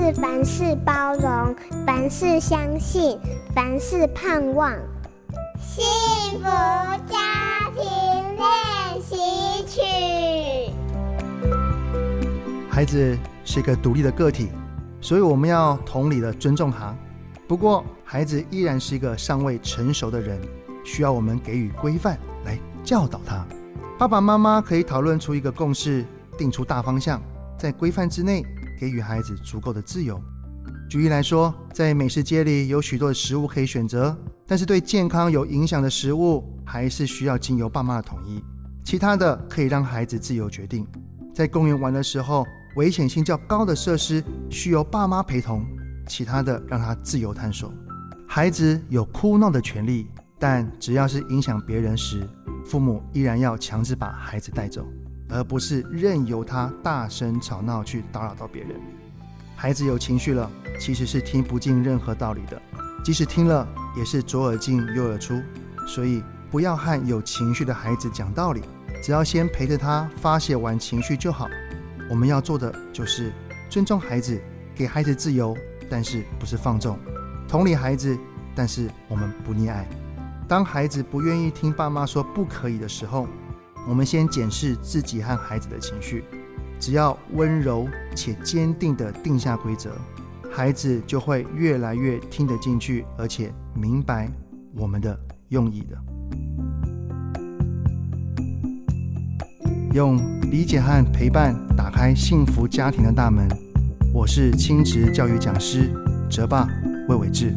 是凡事包容，凡事相信，凡事盼望。幸福家庭练习曲。孩子是一个独立的个体，所以我们要同理的尊重他。不过，孩子依然是一个尚未成熟的人，需要我们给予规范来教导他。爸爸妈妈可以讨论出一个共识，定出大方向，在规范之内给予孩子足够的自由。举例来说，在美食街里有许多的食物可以选择，但是对健康有影响的食物还是需要经由爸妈的同意。其他的可以让孩子自由决定。在公园玩的时候，危险性较高的设施需由爸妈陪同，其他的让他自由探索。孩子有哭闹的权利，但只要是影响别人时，父母依然要强制把孩子带走，而不是任由他大声吵闹去打扰到别人。孩子有情绪了，其实是听不进任何道理的，即使听了，也是左耳进右耳出。所以不要和有情绪的孩子讲道理，只要先陪着他发泄完情绪就好。我们要做的就是尊重孩子，给孩子自由，但是不是放纵。同理孩子，但是我们不溺爱。当孩子不愿意听爸妈说不可以的时候，我们先检视自己和孩子的情绪。只要温柔且坚定地定下规则，孩子就会越来越听得进去，而且明白我们的用意的。用理解和陪伴打开幸福家庭的大门。我是亲职教育讲师哲爸。魏伟志。